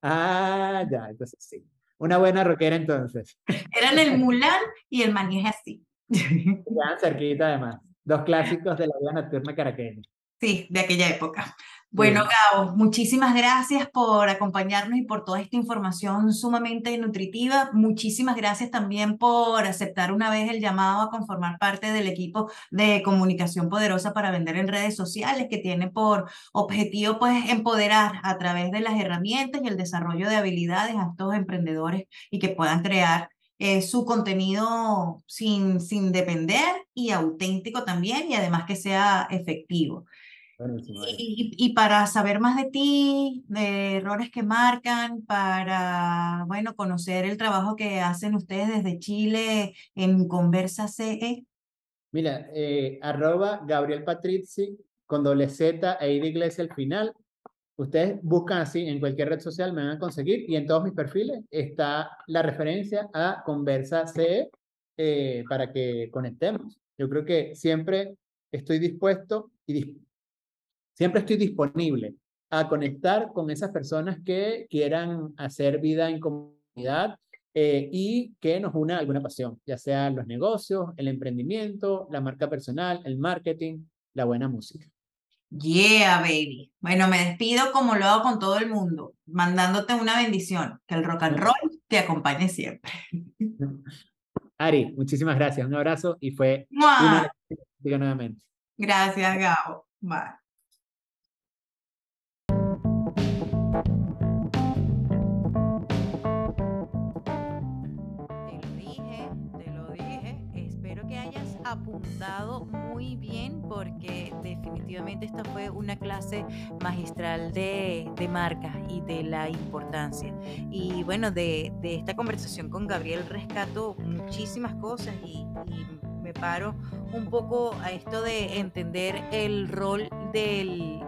Ah, ya, entonces sí. Una buena rockera entonces. Eran el Mulan y el Manije así. Ya cerquita además. Dos clásicos de la vida nocturna caraqueña. Sí, de aquella época. Bueno, Gabo, muchísimas gracias por acompañarnos y por toda esta información sumamente nutritiva. Muchísimas gracias también por aceptar una vez el llamado a conformar parte del equipo de comunicación poderosa para vender en redes sociales que tiene por objetivo pues empoderar a través de las herramientas y el desarrollo de habilidades a estos emprendedores y que puedan crear eh, su contenido sin, sin depender y auténtico también y además que sea efectivo. Y, y, para saber más de ti, de errores que marcan, para, bueno, conocer el trabajo que hacen ustedes desde Chile en Conversa CE. Mira, eh, arroba Gabriel Patrizi con doble Z e I de iglesia al final. Ustedes buscan así en cualquier red social, me van a conseguir y en todos mis perfiles está la referencia a Conversa CE eh, para que conectemos. Yo creo que siempre estoy dispuesto y siempre estoy disponible a conectar con esas personas que quieran hacer vida en comunidad eh, y que nos una alguna pasión, ya sea los negocios, el emprendimiento, la marca personal, el marketing, la buena música. Yeah, baby. Bueno, me despido como lo hago con todo el mundo, mandándote una bendición. Que el rock and roll te acompañe siempre. Ari, muchísimas gracias. Un abrazo y fue una nuevamente. Gracias, Gabo. Bye. Apuntado muy bien porque definitivamente esta fue una clase magistral de, de marca y de la importancia. Y bueno, de, de, esta conversación con Gabriel rescato muchísimas cosas y, y me paro un poco a esto de entender el rol del,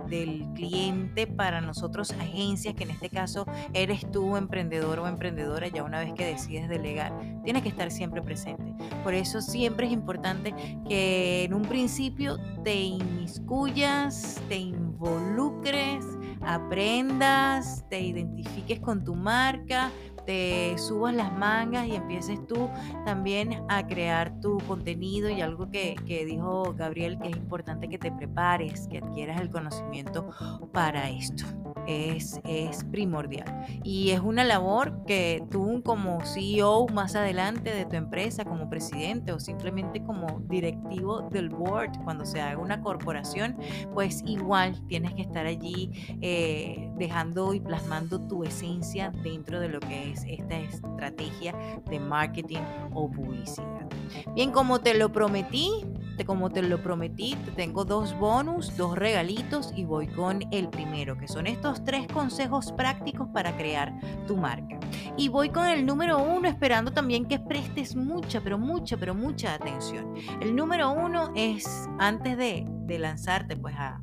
cliente para nosotros agencias, que en este caso eres tú emprendedor o emprendedora, ya una vez que decides delegar, tienes que estar siempre presente. Por eso siempre es importante que en un principio te inmiscuyas, te involucres, aprendas, te identifiques con tu marca, te subas las mangas y empieces tú también a crear tu contenido y algo que, que, dijo Gabriel que es importante que te prepares, que adquieras el conocimiento para esto. Es, es primordial. Y es una labor que tú como CEO más adelante de tu empresa, como presidente o simplemente como directivo del board, cuando se haga una corporación, pues igual tienes que estar allí eh, dejando y plasmando tu esencia dentro de lo que es esta estrategia de marketing o publicidad. Bien, como te lo prometí, como te lo prometí, te tengo dos bonus, dos regalitos y voy con el primero, que son estos tres consejos prácticos para crear tu marca. Y voy con el número uno, esperando también que prestes mucha, pero mucha, pero mucha atención. El número uno es, antes de, lanzarte pues a,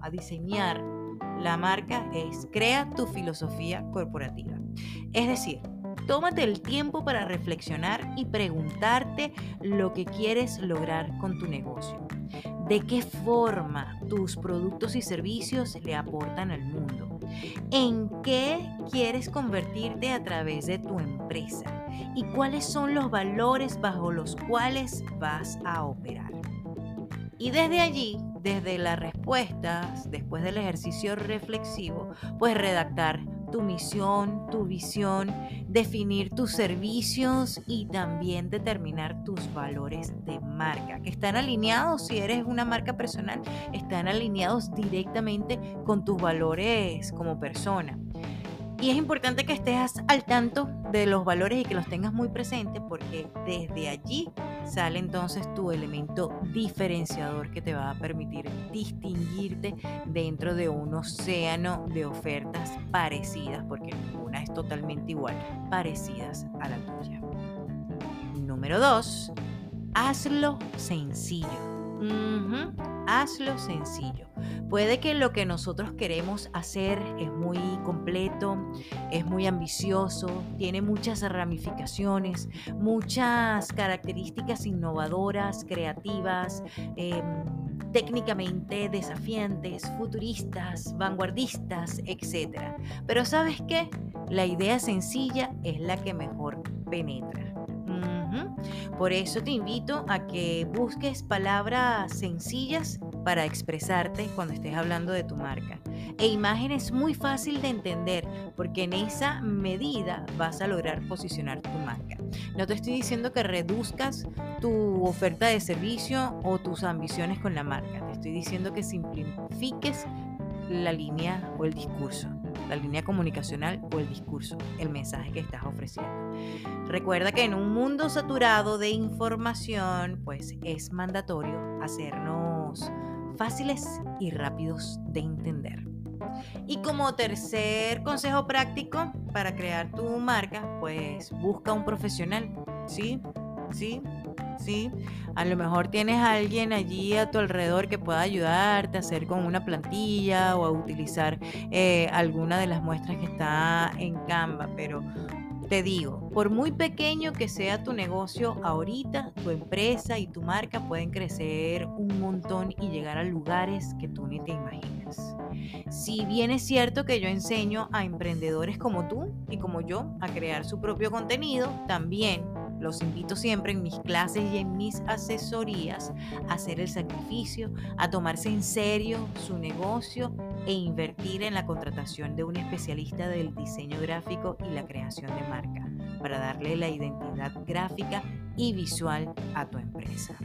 a diseñar la marca, es crea tu filosofía corporativa. Es decir, tómate el tiempo para reflexionar y preguntarte lo que quieres lograr con tu negocio. ¿De qué forma tus productos y servicios le aportan al mundo? ¿En qué quieres convertirte a través de tu empresa? ¿Y cuáles son los valores bajo los cuales vas a operar? Y desde allí, desde las respuestas, después del ejercicio reflexivo, puedes redactar tu misión, tu visión, definir tus servicios y también determinar tus valores de marca, que están alineados, si eres una marca personal, están alineados directamente con tus valores como persona. Y es importante que estés al tanto de los valores y que los tengas muy presentes porque desde allí sale entonces tu elemento diferenciador que te va a permitir distinguirte dentro de un océano de ofertas parecidas, porque ninguna es totalmente igual, parecidas a la tuya. Número 2. Hazlo sencillo. Hazlo sencillo. Puede que lo que nosotros queremos hacer es muy completo, es muy ambicioso, tiene muchas ramificaciones, muchas características innovadoras, creativas. Em, técnicamente desafiantes, futuristas, vanguardistas, etc. Pero sabes qué? La idea sencilla es la que mejor penetra. Por eso te invito a que busques palabras sencillas para expresarte cuando estés hablando de tu marca. E imágenes muy fácil de entender, porque en esa medida vas a lograr posicionar tu marca. No te estoy diciendo que reduzcas tu oferta de servicio o tus ambiciones con la marca. Te estoy diciendo que simplifiques la línea o el discurso la línea comunicacional o el discurso, el mensaje que estás ofreciendo. Recuerda que en un mundo saturado de información, pues es mandatorio hacernos fáciles y rápidos de entender. Y como tercer consejo práctico para crear tu marca, pues busca un profesional, ¿sí? ¿Sí? ¿Sí? A lo mejor tienes a alguien allí a tu alrededor que pueda ayudarte a hacer con una plantilla o a utilizar eh, alguna de las muestras que está en Canva, pero te digo, por muy pequeño que sea tu negocio ahorita, tu empresa y tu marca pueden crecer un montón y llegar a lugares que tú ni te imaginas. Si bien es cierto que yo enseño a emprendedores como tú y como yo a crear su propio contenido, también los invito siempre en mis clases y en mis asesorías a hacer el sacrificio, a tomarse en serio su negocio e invertir en la contratación de un especialista del diseño gráfico y la creación de marca para darle la identidad gráfica y visual a tu empresa.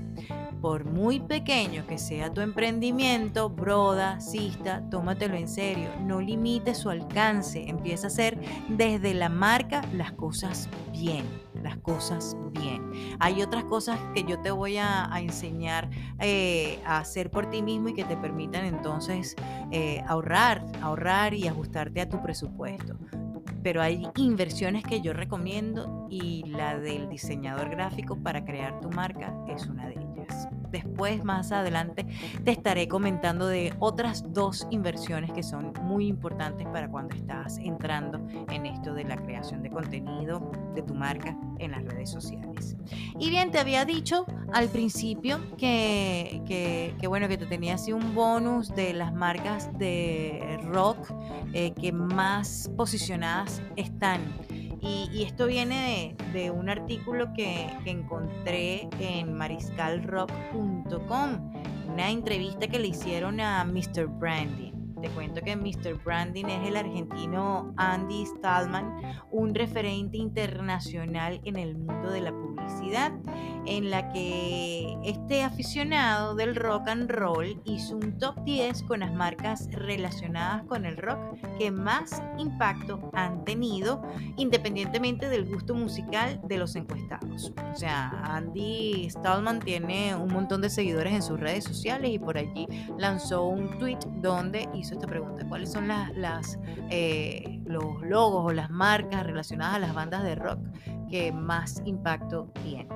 Por muy pequeño que sea tu emprendimiento, broda, cista, tómatelo en serio, no limite su alcance, empieza a hacer desde la marca las cosas bien las cosas bien. Hay otras cosas que yo te voy a, enseñar eh, a hacer por ti mismo y que te permitan entonces eh, ahorrar, ahorrar y ajustarte a tu presupuesto pero hay inversiones que yo recomiendo y la del diseñador gráfico para crear tu marca es una de ellas. Después, más adelante, te estaré comentando de otras dos inversiones que son muy importantes para cuando estás entrando en esto de la creación de contenido de tu marca en las redes sociales. Y bien, te había dicho al principio que, que, bueno, que te tenía así un bonus de las marcas de rock eh, que más posicionadas están. Y, esto viene de, un artículo que, que, encontré en mariscalrock.com, una entrevista que le hicieron a Mr. Branding. Te cuento que Mr. Branding es el argentino Andy Stallman, un referente internacional en el mundo de la publicidad, en la que este aficionado del rock and roll hizo un top 10 con las marcas relacionadas con el rock que más impacto han tenido, independientemente del gusto musical de los encuestados. O sea, Andy Stallman tiene un montón de seguidores en sus redes sociales y por allí lanzó un tweet donde hizo esta pregunta. ¿Cuáles son las, eh, los logos o las marcas relacionadas a las bandas de rock que más impacto tienen?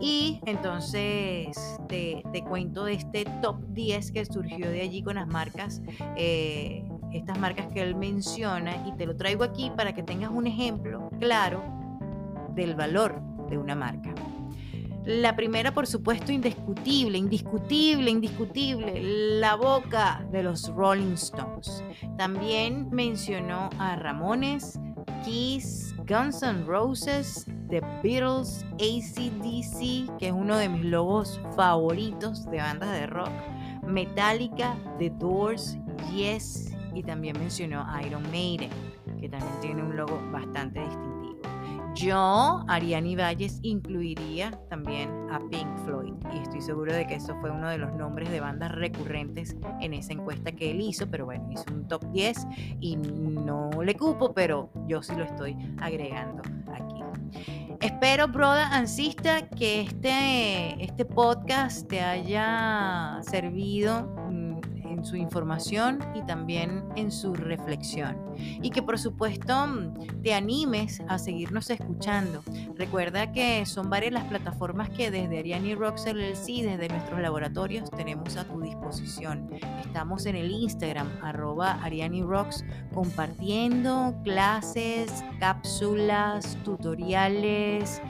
Y entonces te, cuento de este top 10 que surgió de allí con las marcas, eh, estas marcas que él menciona, y te lo traigo aquí para que tengas un ejemplo claro del valor de una marca. La primera, por supuesto, indiscutible, indiscutible, indiscutible, la boca de los Rolling Stones. También mencionó a Ramones, Kiss, Guns N' Roses, The Beatles, ACDC, que es uno de mis logos favoritos de bandas de rock, Metallica, The Doors, Yes, y también mencionó Iron Maiden, que también tiene un logo bastante distintivo. Yo, Ariani Valles, incluiría también a Pink Floyd y estoy seguro de que eso fue uno de los nombres de bandas recurrentes en esa encuesta que él hizo, pero bueno, hizo un top 10 y no le cupo, pero yo sí lo estoy agregando aquí. Espero, broda ansista, que este, este podcast te haya servido su información y también en su reflexión. Y que por supuesto te animes a seguirnos escuchando. Recuerda que son varias las plataformas que desde Ariani Rocks LLC, desde nuestros laboratorios, tenemos a tu disposición. Estamos en el Instagram, arroba Ariani Rocks, compartiendo clases, cápsulas, tutoriales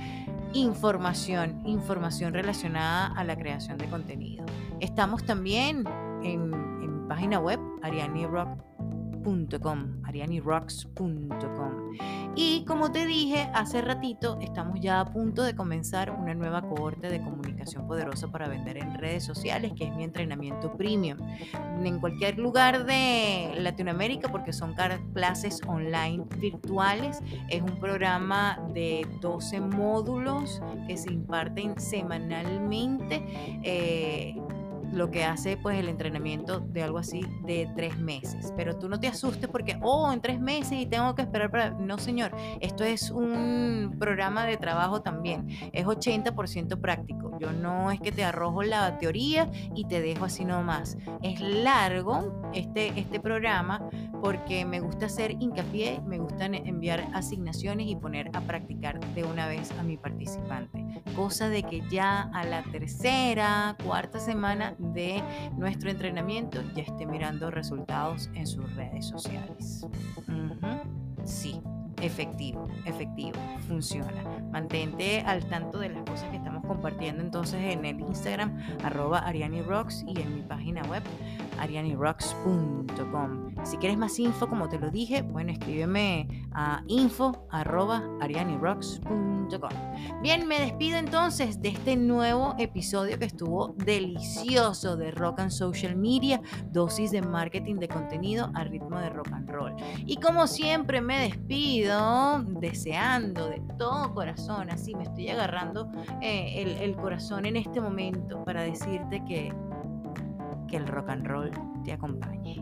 información, información relacionada a la creación de contenido. Estamos también en página web arianirocks.com, arianirocks.com. Y como te dije hace ratito, estamos ya a punto de comenzar una nueva cohorte de comunicación poderosa para vender en redes sociales, que es mi entrenamiento premium. En cualquier lugar de Latinoamérica, porque son clases online virtuales, es un programa de 12 módulos que se imparten semanalmente. Eh, lo que hace pues el entrenamiento de algo así de tres meses. Pero tú no te asustes porque, oh, en tres meses y tengo que esperar para... No, señor, esto es un programa de trabajo también. Es 80% práctico. Yo no es que te arrojo la teoría y te dejo así nomás. Es largo este, este programa porque me gusta hacer hincapié, me gusta enviar asignaciones y poner a practicar de una vez a mi participante. Cosa de que ya a la tercera, cuarta semana de nuestro entrenamiento ya esté mirando resultados en sus redes sociales. Sí, efectivo, efectivo, funciona. Mantente al tanto de las cosas que estamos compartiendo entonces en el Instagram, arroba arianirocks y en mi página web, arianirocks.com. Si quieres más info, como te lo dije, bueno, escríbeme a info arroba arianirocks.com. Bien, me despido entonces de este nuevo episodio que estuvo delicioso de Rock and Social Media, dosis de marketing de contenido a ritmo de rock and roll. Y como siempre me despido deseando de todo corazón, así me estoy agarrando eh, el corazón en este momento para decirte que que el rock and roll te acompañe.